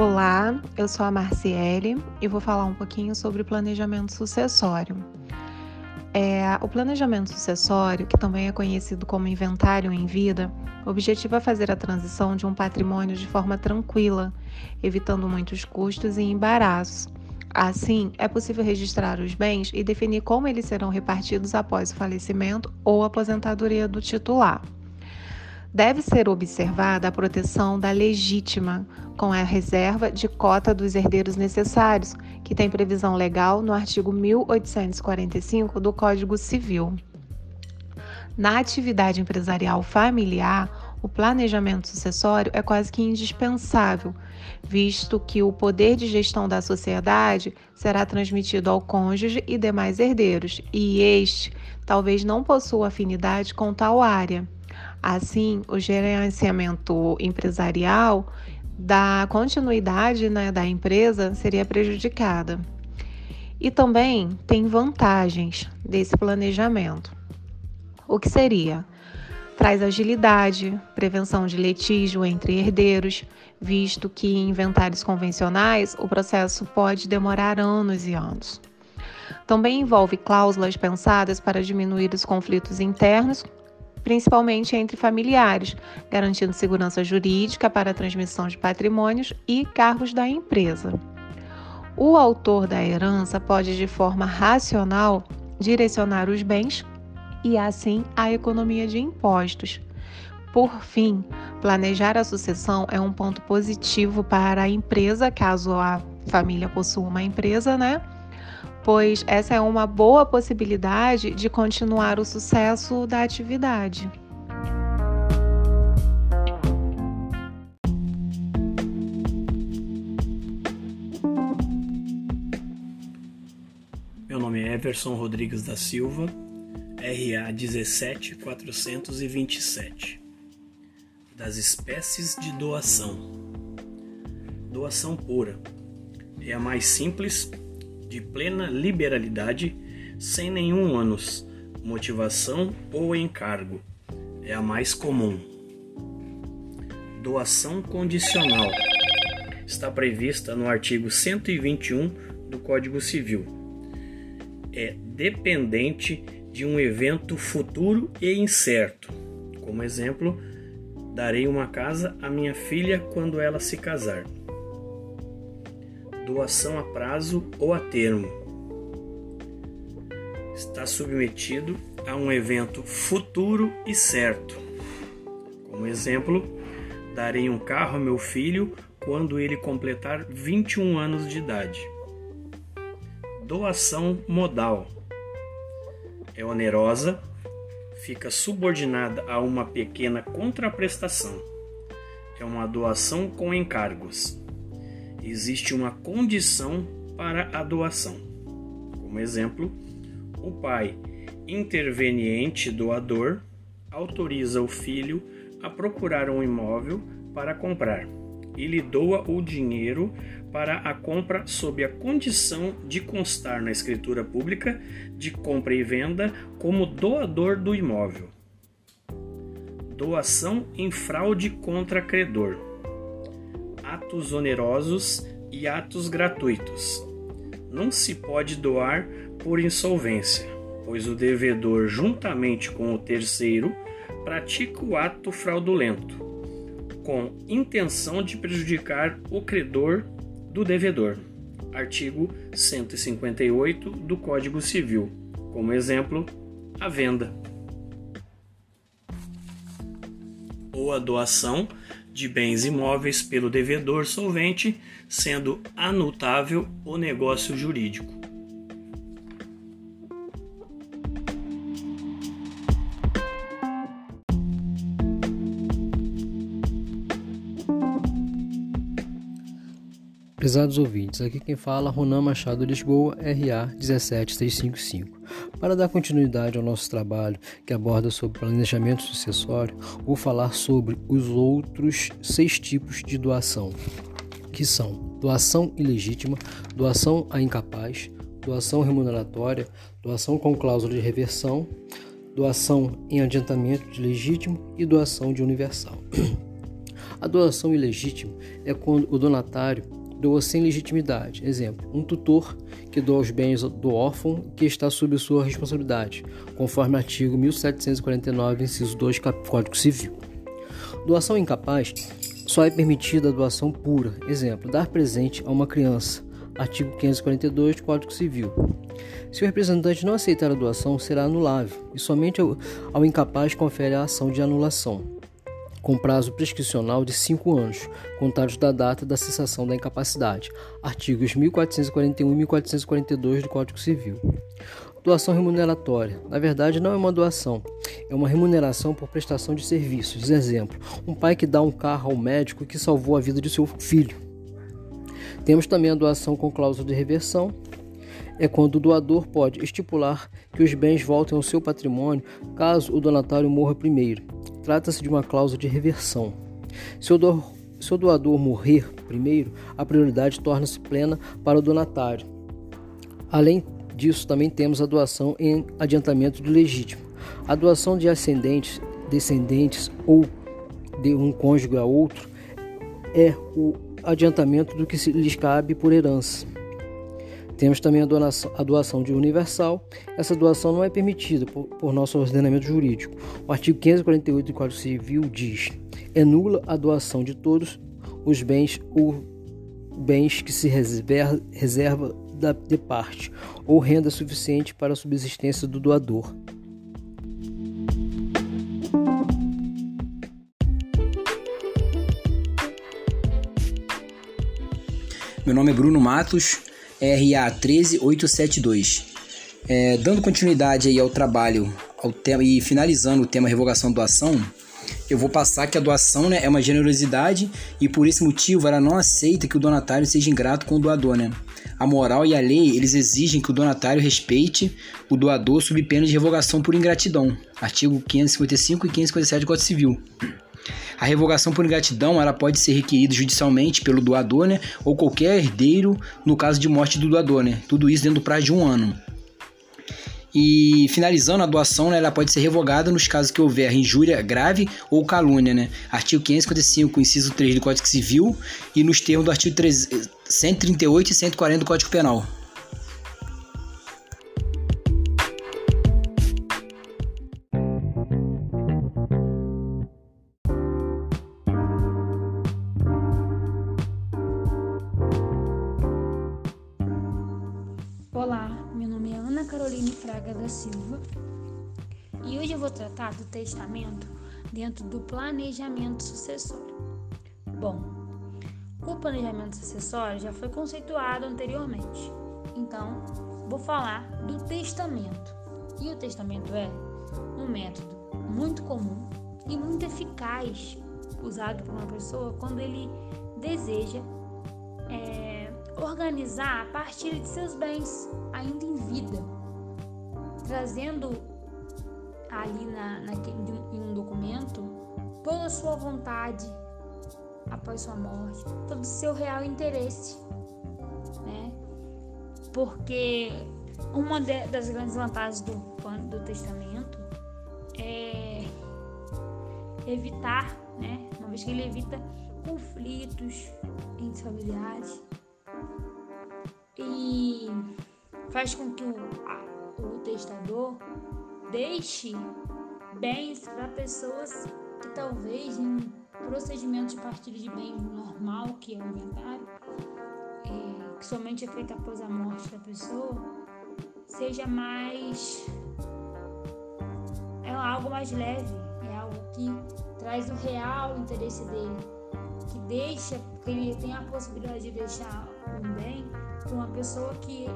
Olá, eu sou a Marciele e vou falar um pouquinho sobre planejamento sucessório. É, o planejamento sucessório, que também é conhecido como inventário em vida, objetiva fazer a transição de um patrimônio de forma tranquila, evitando muitos custos e embaraços. Assim, é possível registrar os bens e definir como eles serão repartidos após o falecimento ou aposentadoria do titular. Deve ser observada a proteção da legítima, com a reserva de cota dos herdeiros necessários, que tem previsão legal no artigo 1845 do Código Civil. Na atividade empresarial familiar, o planejamento sucessório é quase que indispensável, visto que o poder de gestão da sociedade será transmitido ao cônjuge e demais herdeiros, e este talvez não possua afinidade com tal área. Assim, o gerenciamento empresarial da continuidade né, da empresa seria prejudicada. E também tem vantagens desse planejamento. O que seria? Traz agilidade, prevenção de litígio entre herdeiros, visto que em inventários convencionais o processo pode demorar anos e anos. Também envolve cláusulas pensadas para diminuir os conflitos internos principalmente entre familiares, garantindo segurança jurídica para a transmissão de patrimônios e cargos da empresa. O autor da herança pode, de forma racional, direcionar os bens e, assim, a economia de impostos. Por fim, planejar a sucessão é um ponto positivo para a empresa, caso a família possua uma empresa, né? Pois essa é uma boa possibilidade de continuar o sucesso da atividade. Meu nome é Everson Rodrigues da Silva, RA 17427. Das espécies de doação. Doação pura é a mais simples de plena liberalidade, sem nenhum ônus, motivação ou encargo. É a mais comum. Doação condicional está prevista no artigo 121 do Código Civil. É dependente de um evento futuro e incerto. Como exemplo, darei uma casa à minha filha quando ela se casar doação a prazo ou a termo. Está submetido a um evento futuro e certo. Como exemplo, darei um carro a meu filho quando ele completar 21 anos de idade. Doação modal é onerosa, fica subordinada a uma pequena contraprestação. É uma doação com encargos existe uma condição para a doação. Como exemplo, o pai interveniente doador autoriza o filho a procurar um imóvel para comprar e lhe doa o dinheiro para a compra sob a condição de constar na escritura pública de compra e venda como doador do imóvel. Doação em fraude contra credor atos onerosos e atos gratuitos. Não se pode doar por insolvência, pois o devedor, juntamente com o terceiro, pratica o ato fraudulento, com intenção de prejudicar o credor do devedor. Artigo 158 do Código Civil. Como exemplo, a venda ou a doação de bens imóveis pelo devedor solvente, sendo anutável o negócio jurídico. Prezados ouvintes, aqui quem fala Ronan Machado Lisboa, RA 17655. Para dar continuidade ao nosso trabalho que aborda sobre planejamento sucessório, vou falar sobre os outros seis tipos de doação, que são doação ilegítima, doação a incapaz, doação remuneratória, doação com cláusula de reversão, doação em adiantamento de legítimo e doação de universal. A doação ilegítima é quando o donatário doa sem legitimidade. Exemplo: um tutor que doa os bens do órfão que está sob sua responsabilidade, conforme artigo 1749, inciso 2, Código Civil. Doação incapaz só é permitida a doação pura. Exemplo: dar presente a uma criança. Artigo 542 do Código Civil. Se o representante não aceitar a doação, será anulável e somente ao, ao incapaz confere a ação de anulação com prazo prescricional de 5 anos, contados da data da cessação da incapacidade. Artigos 1441 e 1442 do Código Civil. Doação remuneratória. Na verdade, não é uma doação, é uma remuneração por prestação de serviços. Exemplo: um pai que dá um carro ao médico que salvou a vida de seu filho. Temos também a doação com cláusula de reversão. É quando o doador pode estipular que os bens voltem ao seu patrimônio caso o donatário morra primeiro. Trata-se de uma cláusula de reversão. Se o, do, se o doador morrer primeiro, a prioridade torna-se plena para o donatário. Além disso, também temos a doação em adiantamento de legítimo. A doação de ascendentes, descendentes ou de um cônjuge a outro é o adiantamento do que lhes cabe por herança. Temos também a doação, a doação de universal. Essa doação não é permitida por, por nosso ordenamento jurídico. O artigo 548 do Código Civil diz: é nula a doação de todos os bens ou bens que se reserva, reserva da, de parte ou renda suficiente para a subsistência do doador. Meu nome é Bruno Matos, RA 13872. É, dando continuidade aí ao trabalho ao tema, e finalizando o tema revogação doação, eu vou passar que a doação né, é uma generosidade e por esse motivo ela não aceita que o donatário seja ingrato com o doador. Né? A moral e a lei eles exigem que o donatário respeite o doador sob pena de revogação por ingratidão. Artigo 555 e 557 do Código Civil. A revogação por ingratidão ela pode ser requerida judicialmente pelo doador, né, ou qualquer herdeiro no caso de morte do doador, né? Tudo isso dentro do prazo de um ano. E finalizando a doação, né, ela pode ser revogada nos casos que houver injúria grave ou calúnia, né? Artigo 555, inciso 3 do Código Civil e nos termos do artigo 3, 138 e 140 do Código Penal. Dentro do planejamento sucessório. Bom, o planejamento sucessório já foi conceituado anteriormente, então vou falar do testamento. E o testamento é um método muito comum e muito eficaz usado por uma pessoa quando ele deseja é, organizar a partir de seus bens ainda em vida trazendo ali na, naquele, em um documento toda a sua vontade após sua morte, todo o seu real interesse, né? Porque uma de, das grandes vantagens do, do testamento é evitar, né? Uma vez que ele evita conflitos entre familiares e faz com que o, o testador deixe bens para pessoas que talvez em um procedimento de partilha de bens normal, que é o inventário, é, que somente é feito após a morte da pessoa, seja mais. é algo mais leve, é algo que traz o real interesse dele, que deixa, que ele tem a possibilidade de deixar um bem para uma pessoa que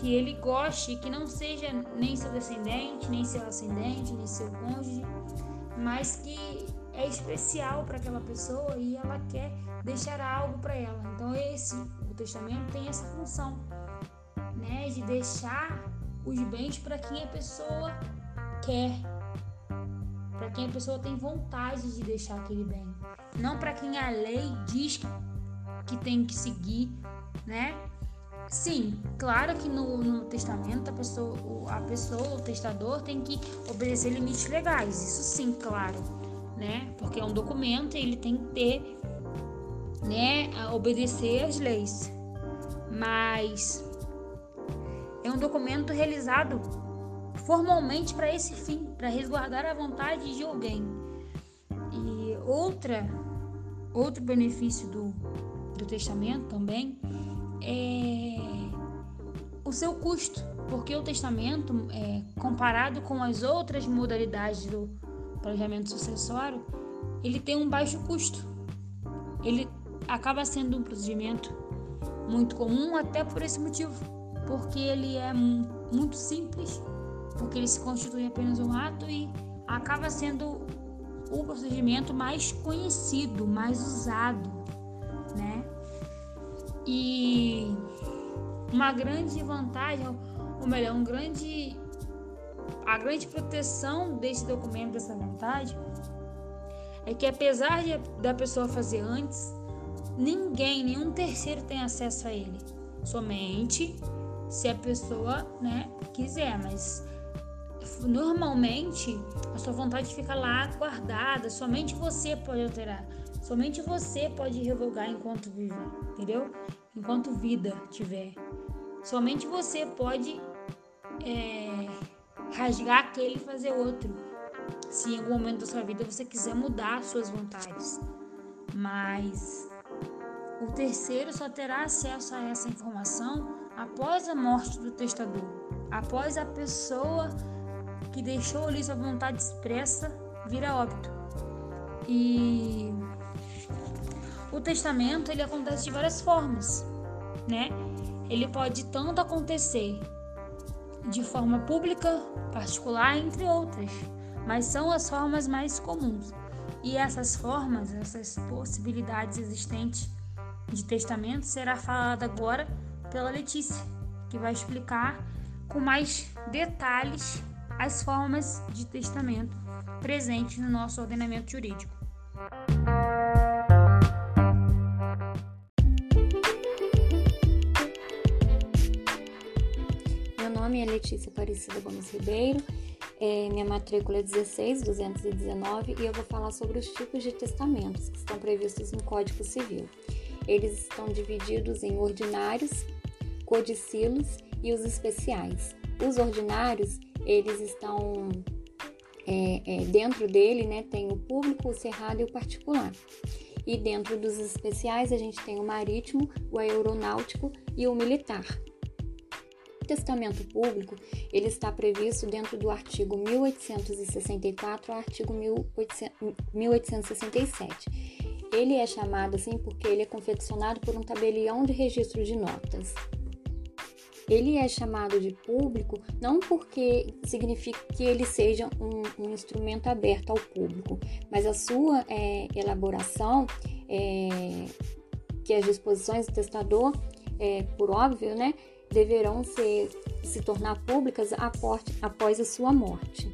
que ele goste, que não seja nem seu descendente, nem seu ascendente, nem seu cônjuge, mas que é especial para aquela pessoa e ela quer deixar algo para ela. Então esse o testamento tem essa função, né, de deixar os bens para quem a pessoa quer, para quem a pessoa tem vontade de deixar aquele bem, não para quem a lei diz que tem que seguir, né? Sim, claro que no, no testamento a pessoa, a pessoa, o testador, tem que obedecer limites legais. Isso sim, claro. né? Porque é um documento e ele tem que ter, né, obedecer às leis. Mas é um documento realizado formalmente para esse fim, para resguardar a vontade de alguém. E outra outro benefício do, do testamento também é o seu custo, porque o testamento, é, comparado com as outras modalidades do planejamento sucessório, ele tem um baixo custo. Ele acaba sendo um procedimento muito comum até por esse motivo, porque ele é muito simples, porque ele se constitui apenas um ato e acaba sendo o procedimento mais conhecido, mais usado? E uma grande vantagem, ou melhor, um grande a grande proteção desse documento, dessa vontade, é que apesar de, da pessoa fazer antes, ninguém, nenhum terceiro tem acesso a ele. Somente se a pessoa, né, quiser, mas normalmente a sua vontade fica lá guardada, somente você pode alterar, somente você pode revogar enquanto vive, entendeu? Enquanto vida tiver. Somente você pode é, rasgar aquele e fazer outro. Se em algum momento da sua vida você quiser mudar suas vontades. Mas o terceiro só terá acesso a essa informação após a morte do testador, após a pessoa que deixou ali sua vontade expressa vir a óbito. E o testamento ele acontece de várias formas, né? Ele pode tanto acontecer de forma pública, particular, entre outras, mas são as formas mais comuns. E essas formas, essas possibilidades existentes de testamento será falada agora pela Letícia, que vai explicar com mais detalhes as formas de testamento presentes no nosso ordenamento jurídico. Nome é Letícia Aparecida Gomes Ribeiro, é, minha matrícula é 16219 e eu vou falar sobre os tipos de testamentos que estão previstos no Código Civil. Eles estão divididos em ordinários, codicilos e os especiais. Os ordinários, eles estão é, é, dentro dele, né, tem o público, o cerrado e o particular. E dentro dos especiais a gente tem o marítimo, o aeronáutico e o militar testamento público ele está previsto dentro do artigo 1864 ao artigo 1867. Ele é chamado assim porque ele é confeccionado por um tabelião de registro de notas. Ele é chamado de público não porque significa que ele seja um, um instrumento aberto ao público, mas a sua é, elaboração, é, que as disposições do testador, é, por óbvio, né, deverão ser, se tornar públicas após a sua morte.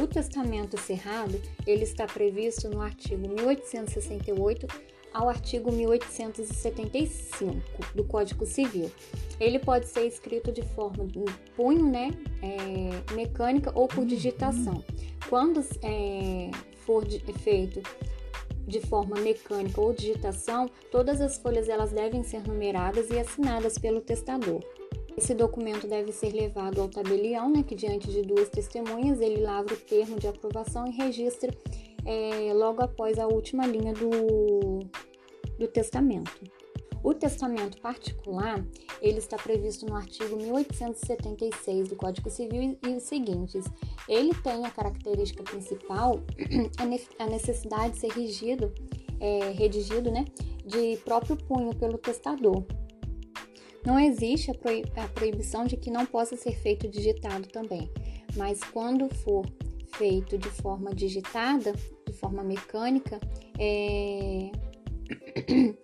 O testamento cerrado ele está previsto no artigo 1868 ao artigo 1875 do Código Civil. Ele pode ser escrito de forma de punho, né, é, mecânica ou por digitação. Quando é, for de, feito de forma mecânica ou digitação, todas as folhas elas devem ser numeradas e assinadas pelo testador. Esse documento deve ser levado ao tabelião, né, que diante de duas testemunhas ele lavra o termo de aprovação e registra é, logo após a última linha do, do testamento. O testamento particular, ele está previsto no artigo 1876 do Código Civil e os seguintes. Ele tem a característica principal a necessidade de ser regido, é, redigido, né, de próprio punho pelo testador. Não existe a, proib a proibição de que não possa ser feito digitado também, mas quando for feito de forma digitada, de forma mecânica, é...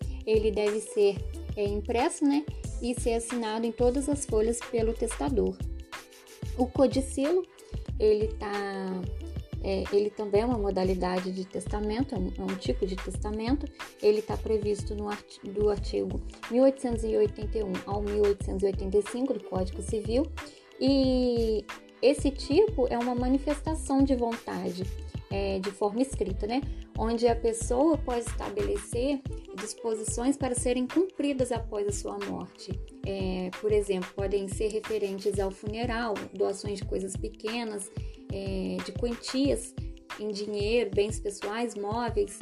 ele deve ser é, impresso, né, e ser assinado em todas as folhas pelo testador. O codicilo, ele tá é, ele também é uma modalidade de testamento, é um, é um tipo de testamento. Ele está previsto no art, do artigo 1881 ao 1885 do Código Civil e esse tipo é uma manifestação de vontade é, de forma escrita, né? Onde a pessoa pode estabelecer disposições para serem cumpridas após a sua morte. É, por exemplo, podem ser referentes ao funeral, doações de coisas pequenas, é, de quantias em dinheiro, bens pessoais, móveis.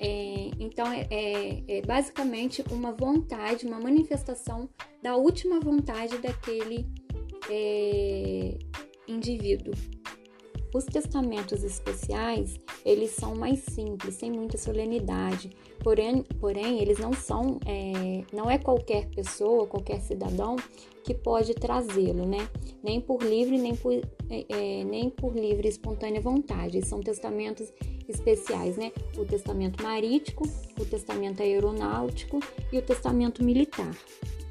É, então, é, é, é, basicamente uma vontade, uma manifestação da última vontade daquele é, indivíduo. Os testamentos especiais, eles são mais simples, sem muita solenidade, porém, porém eles não são, é, não é qualquer pessoa, qualquer cidadão que pode trazê-lo, né? Nem por livre, nem por, é, é nem por livre e espontânea vontade. São testamentos especiais, né? O testamento marítimo, o testamento aeronáutico e o testamento militar.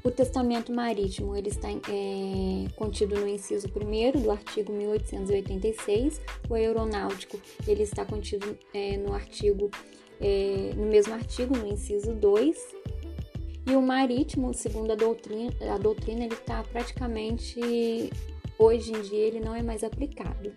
O testamento marítimo ele está é, contido no inciso 1 do artigo 1886. O aeronáutico ele está contido é, no artigo é, no mesmo artigo, no inciso 2. E o marítimo, segundo a doutrina, a doutrina ele está praticamente hoje em dia ele não é mais aplicado.